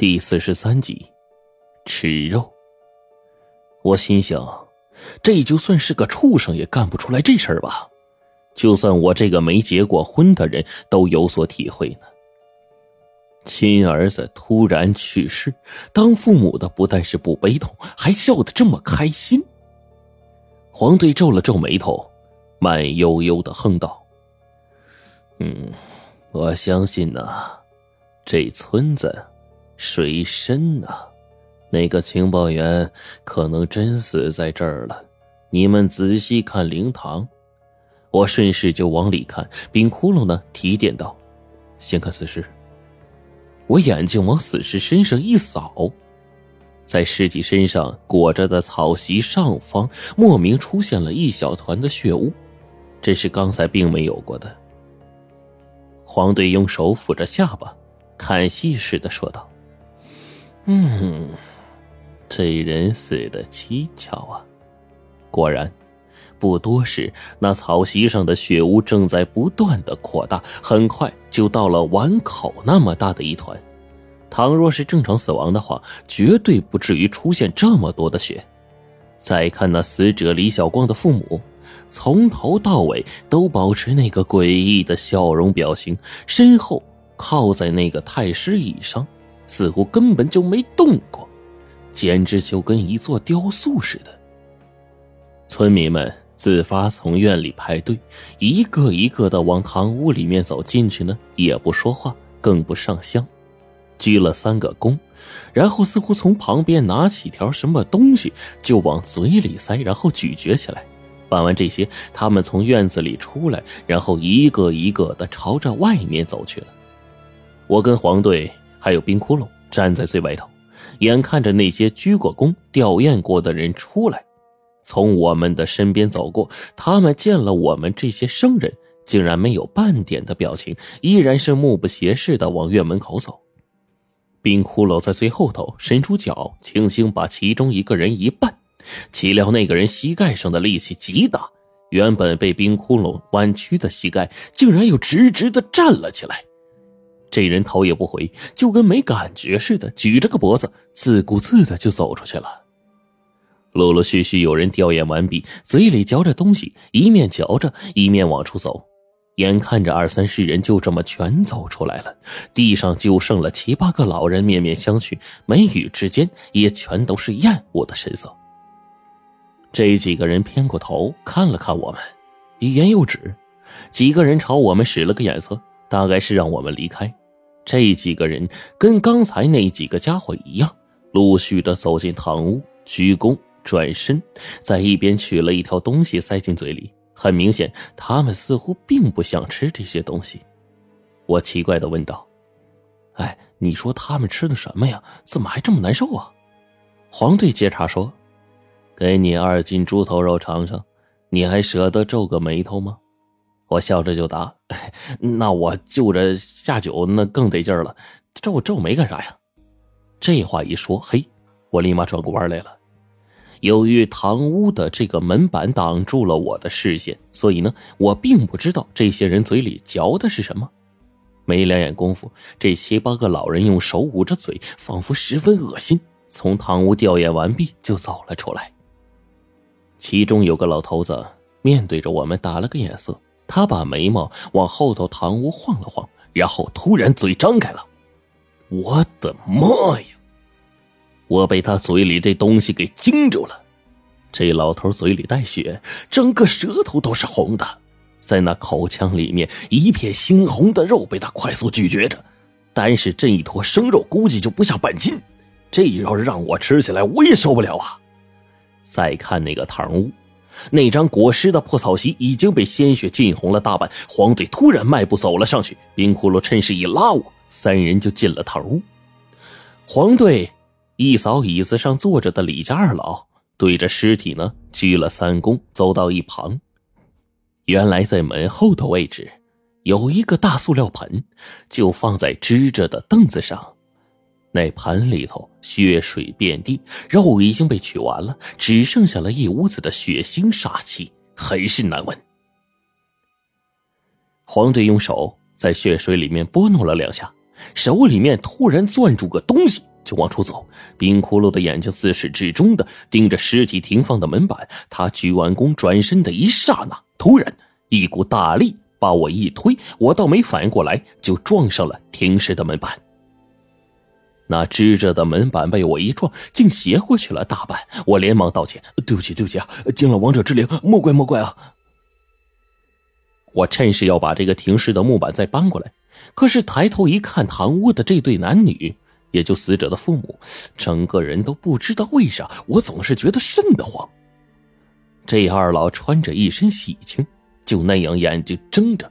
第四十三集，吃肉。我心想，这就算是个畜生也干不出来这事儿吧？就算我这个没结过婚的人都有所体会呢。亲儿子突然去世，当父母的不但是不悲痛，还笑得这么开心。黄队皱了皱眉头，慢悠悠的哼道：“嗯，我相信呢，这村子……”水深呐，那个情报员可能真死在这儿了。你们仔细看灵堂，我顺势就往里看。冰窟窿呢，提点道：“先看死尸。”我眼睛往死尸身上一扫，在尸体身上裹着的草席上方，莫名出现了一小团的血污，这是刚才并没有过的。黄队用手抚着下巴，看戏似的说道。嗯，这人死的蹊跷啊！果然，不多时，那草席上的血污正在不断的扩大，很快就到了碗口那么大的一团。倘若是正常死亡的话，绝对不至于出现这么多的血。再看那死者李小光的父母，从头到尾都保持那个诡异的笑容表情，身后靠在那个太师椅上。似乎根本就没动过，简直就跟一座雕塑似的。村民们自发从院里排队，一个一个的往堂屋里面走。进去呢，也不说话，更不上香，鞠了三个躬，然后似乎从旁边拿起条什么东西就往嘴里塞，然后咀嚼起来。办完这些，他们从院子里出来，然后一个一个的朝着外面走去了。我跟黄队。还有冰窟窿站在最外头，眼看着那些鞠过躬、吊唁过的人出来，从我们的身边走过。他们见了我们这些生人，竟然没有半点的表情，依然是目不斜视的往院门口走。冰窟窿在最后头伸出脚，轻轻把其中一个人一绊，岂料那个人膝盖上的力气极大，原本被冰窟窿弯曲的膝盖，竟然又直直的站了起来。这人头也不回，就跟没感觉似的，举着个脖子，自顾自的就走出去了。陆陆续续有人吊唁完毕，嘴里嚼着东西，一面嚼着，一面往出走。眼看着二三十人就这么全走出来了，地上就剩了七八个老人，面面相觑，眉宇之间也全都是厌恶的神色。这几个人偏过头看了看我们，欲言又止。几个人朝我们使了个眼色，大概是让我们离开。这几个人跟刚才那几个家伙一样，陆续的走进堂屋，鞠躬转身，在一边取了一条东西塞进嘴里。很明显，他们似乎并不想吃这些东西。我奇怪的问道：“哎，你说他们吃的什么呀？怎么还这么难受啊？”黄队接茬说：“给你二斤猪头肉尝尝，你还舍得皱个眉头吗？”我笑着就答：“那我就着下酒，那更得劲儿了。皱皱眉干啥呀？”这话一说，嘿，我立马转过弯来了。由于堂屋的这个门板挡住了我的视线，所以呢，我并不知道这些人嘴里嚼的是什么。没两眼功夫，这七八个老人用手捂着嘴，仿佛十分恶心，从堂屋吊唁完毕就走了出来。其中有个老头子面对着我们打了个眼色。他把眉毛往后头堂屋晃了晃，然后突然嘴张开了。我的妈呀！我被他嘴里这东西给惊住了。这老头嘴里带血，整个舌头都是红的，在那口腔里面一片猩红的肉被他快速咀嚼着。单是这一坨生肉，估计就不下半斤。这要是让我吃起来，我也受不了啊！再看那个堂屋。那张裹尸的破草席已经被鲜血浸红了大半。黄队突然迈步走了上去，冰窟窿趁势一拉我，三人就进了堂屋。黄队一扫椅子上坐着的李家二老，对着尸体呢鞠了三躬，走到一旁。原来在门后的位置，有一个大塑料盆，就放在支着的凳子上。那盆里头血水遍地，肉已经被取完了，只剩下了一屋子的血腥煞气，很是难闻。黄队用手在血水里面拨弄了两下，手里面突然攥住个东西，就往出走。冰窟窿的眼睛自始至终的盯着尸体停放的门板。他鞠完躬转身的一刹那，突然一股大力把我一推，我倒没反应过来，就撞上了停尸的门板。那支着的门板被我一撞，竟斜过去了大半。我连忙道歉：“对不起，对不起啊！惊了王者之灵，莫怪莫怪啊！”我趁势要把这个停尸的木板再搬过来，可是抬头一看，堂屋的这对男女，也就死者的父母，整个人都不知道为啥，我总是觉得瘆得慌。这二老穿着一身喜庆，就那样眼睛睁着，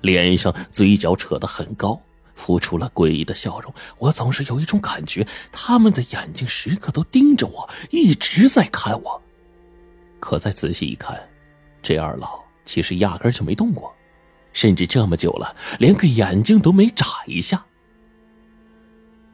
脸上嘴角扯得很高。浮出了诡异的笑容，我总是有一种感觉，他们的眼睛时刻都盯着我，一直在看我。可再仔细一看，这二老其实压根就没动过，甚至这么久了，连个眼睛都没眨一下。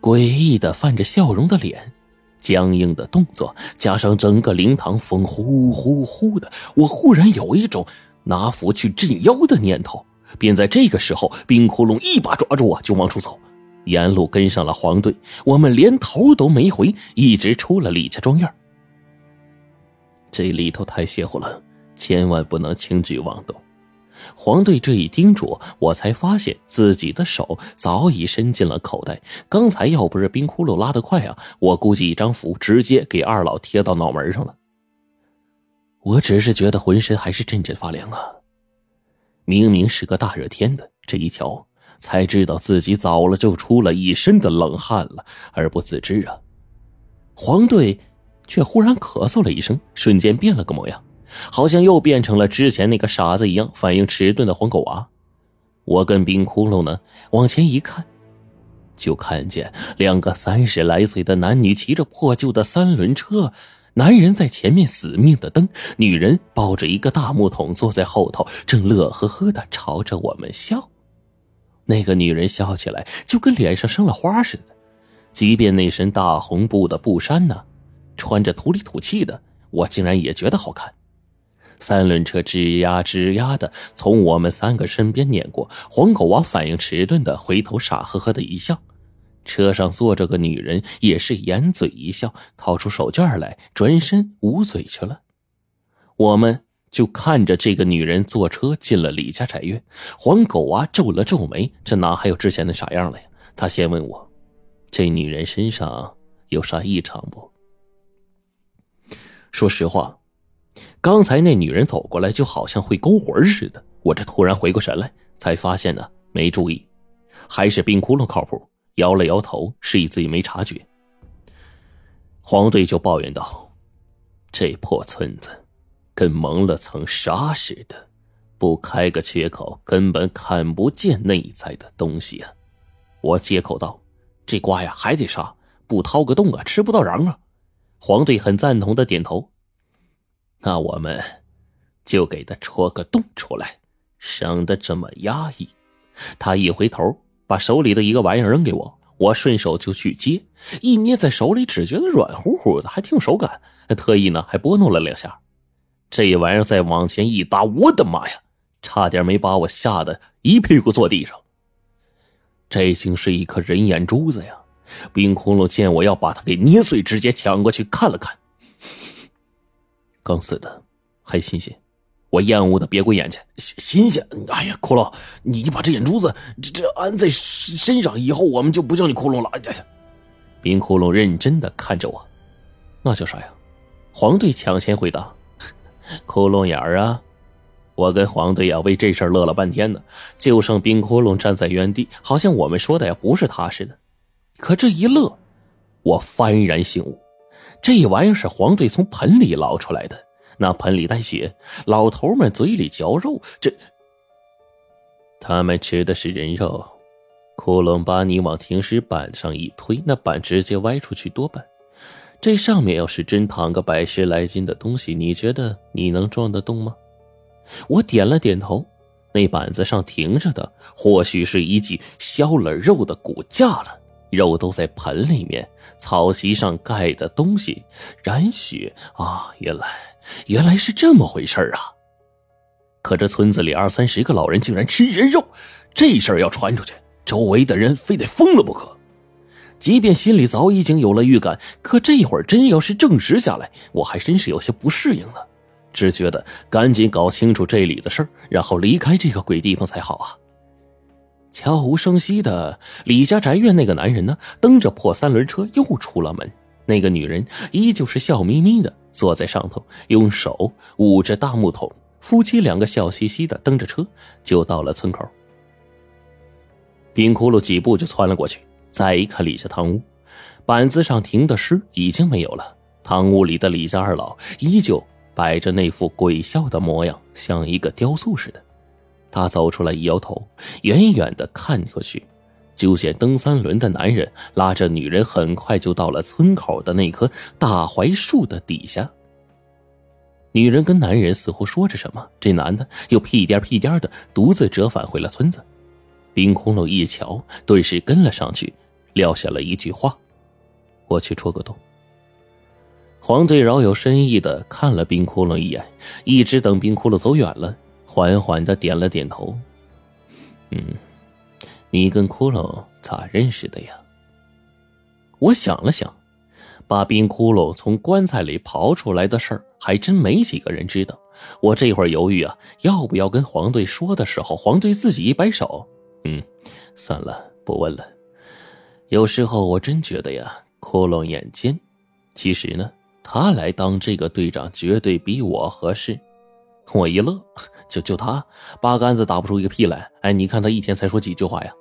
诡异的泛着笑容的脸，僵硬的动作，加上整个灵堂风呼呼呼的，我忽然有一种拿符去镇妖的念头。便在这个时候，冰窟窿一把抓住我，就往出走，沿路跟上了黄队。我们连头都没回，一直出了李家庄院。这里头太邪乎了，千万不能轻举妄动。黄队这一叮嘱，我才发现自己的手早已伸进了口袋。刚才要不是冰窟窿拉得快啊，我估计一张符直接给二老贴到脑门上了。我只是觉得浑身还是阵阵发凉啊。明明是个大热天的，这一瞧才知道自己早了就出了一身的冷汗了，而不自知啊。黄队却忽然咳嗽了一声，瞬间变了个模样，好像又变成了之前那个傻子一样，反应迟钝的黄狗娃。我跟冰窟窿呢往前一看，就看见两个三十来岁的男女骑着破旧的三轮车。男人在前面死命的蹬，女人抱着一个大木桶坐在后头，正乐呵呵的朝着我们笑。那个女人笑起来就跟脸上生了花似的，即便那身大红布的布衫呢，穿着土里土气的，我竟然也觉得好看。三轮车吱呀吱呀的从我们三个身边碾过，黄狗娃反应迟钝的回头傻呵呵的一笑。车上坐着个女人，也是掩嘴一笑，掏出手绢来，转身捂嘴去了。我们就看着这个女人坐车进了李家宅院。黄狗娃皱了皱眉，这哪还有之前的傻样了呀？他先问我：“这女人身上有啥异常不？”说实话，刚才那女人走过来，就好像会勾魂似的。我这突然回过神来，才发现呢，没注意，还是冰窟窿靠谱。摇了摇头，示意自己没察觉。黄队就抱怨道：“这破村子，跟蒙了层纱似的，不开个缺口，根本看不见内在的东西啊！”我接口道：“这瓜呀，还得杀，不掏个洞啊，吃不到瓤啊！”黄队很赞同的点头：“那我们就给他戳个洞出来，省得这么压抑。”他一回头。把手里的一个玩意儿扔给我，我顺手就去接，一捏在手里，只觉得软乎乎的，还挺有手感。特意呢还拨弄了两下，这玩意儿再往前一搭，我的妈呀，差点没把我吓得一屁股坐地上。这竟是一颗人眼珠子呀！冰窟窿见我要把它给捏碎，直接抢过去看了看，刚死的，还新鲜。我厌恶的别过眼去，新鲜！哎呀，窟窿，你把这眼珠子这这安在身上，以后我们就不叫你窟窿了。哎呀，冰窟窿认真的看着我，那叫啥呀？黄队抢先回答：“ 窟窿眼儿啊！”我跟黄队呀为这事乐了半天呢，就剩冰窟窿站在原地，好像我们说的呀不是他似的。可这一乐，我幡然醒悟，这玩意儿是黄队从盆里捞出来的。那盆里带血，老头们嘴里嚼肉，这他们吃的是人肉。窟窿把你往停尸板上一推，那板直接歪出去多半。这上面要是真躺个百十来斤的东西，你觉得你能撞得动吗？我点了点头。那板子上停着的，或许是一具削了肉的骨架了。肉都在盆里面，草席上盖的东西染血啊！原来。原来是这么回事啊！可这村子里二三十个老人竟然吃人肉，这事儿要传出去，周围的人非得疯了不可。即便心里早已经有了预感，可这会儿真要是证实下来，我还真是有些不适应呢。只觉得赶紧搞清楚这里的事儿，然后离开这个鬼地方才好啊！悄无声息的，李家宅院那个男人呢，蹬着破三轮车又出了门。那个女人依旧是笑眯眯的坐在上头，用手捂着大木桶。夫妻两个笑嘻嘻的蹬着车，就到了村口。冰窟窿几步就窜了过去，再一看李家堂屋，板子上停的尸已经没有了。堂屋里的李家二老依旧摆着那副鬼笑的模样，像一个雕塑似的。他走出来，一摇头，远远的看过去。就见蹬三轮的男人拉着女人，很快就到了村口的那棵大槐树的底下。女人跟男人似乎说着什么，这男的又屁颠屁颠的独自折返回了村子。冰窟窿一瞧，顿时跟了上去，撂下了一句话：“我去戳个洞。”黄队饶有深意的看了冰窟窿一眼，一直等冰窟窿走远了，缓缓的点了点头：“嗯。”你跟骷髅咋认识的呀？我想了想，把冰窟窿从棺材里刨出来的事儿，还真没几个人知道。我这会儿犹豫啊，要不要跟黄队说的时候，黄队自己一摆手，嗯，算了，不问了。有时候我真觉得呀，窟窿眼尖。其实呢，他来当这个队长，绝对比我合适。我一乐，就就他八竿子打不出一个屁来。哎，你看他一天才说几句话呀？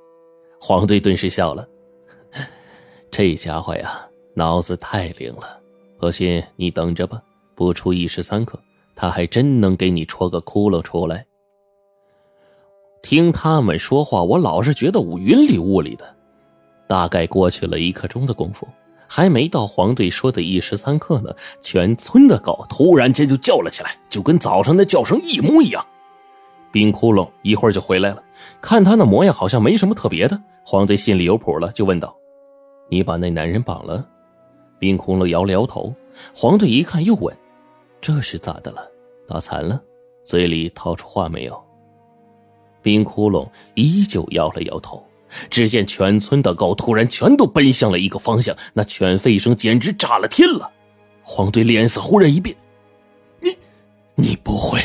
黄队顿时笑了，这家伙呀，脑子太灵了。不信你等着吧，不出一时三刻，他还真能给你戳个窟窿出来。听他们说话，我老是觉得我云里雾里的。大概过去了一刻钟的功夫，还没到黄队说的一时三刻呢，全村的狗突然间就叫了起来，就跟早上的叫声一模一样。冰窟窿一会儿就回来了，看他那模样，好像没什么特别的。黄队心里有谱了，就问道：“你把那男人绑了？”冰窟窿摇了摇头。黄队一看，又问：“这是咋的了？打残了？嘴里掏出话没有？”冰窟窿依旧摇了摇头。只见全村的狗突然全都奔向了一个方向，那犬吠声简直炸了天了。黄队脸色忽然一变：“你，你不会